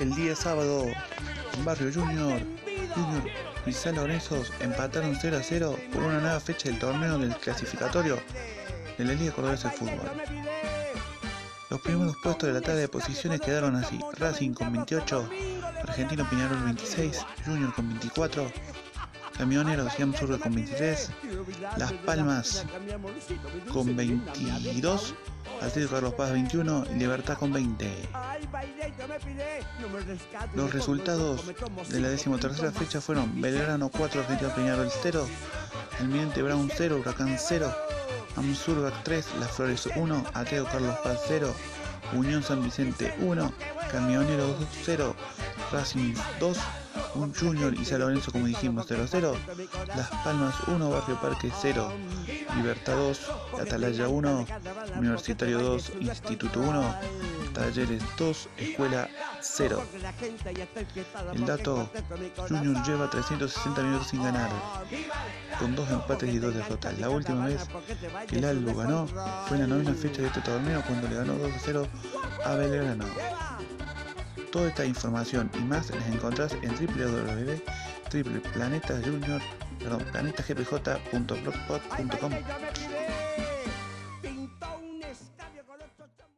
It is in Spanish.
El día sábado, Barrio Junior, Junior y San Lorenzo empataron 0 a 0 por una nueva fecha del torneo del clasificatorio de la Liga Cordobesa de Fútbol. Los primeros puestos de la tabla de posiciones quedaron así: Racing con 28, Argentino Peñarol 26, Junior con 24, Camioneros Amsurga con 23, Las Palmas con 22, Atlético Carlos Paz 21 y Libertad con 20. Los resultados de la decimotercera fecha fueron Belgrano 4, Argentino Peñarol 0, Almirante Brown 0, Huracán 0, Amsurga 3, Las Flores 1, Ateo Carlos Paz 0, Unión San Vicente 1, Camioneros 0, Racing 2, un Junior y San Lorenzo como dijimos 0-0, Las Palmas 1, Barrio Parque 0, Libertad 2, Atalaya 1, Universitario 2, Instituto 1, Talleres 2, Escuela 0. El dato, Junior lleva 360 minutos sin ganar, con dos empates y dos derrotas. La última vez que el Albo ganó fue en la novena fecha de este torneo cuando le ganó 2-0 a Belgrano. Toda esta información y más las encontrás en www.planetajunior.com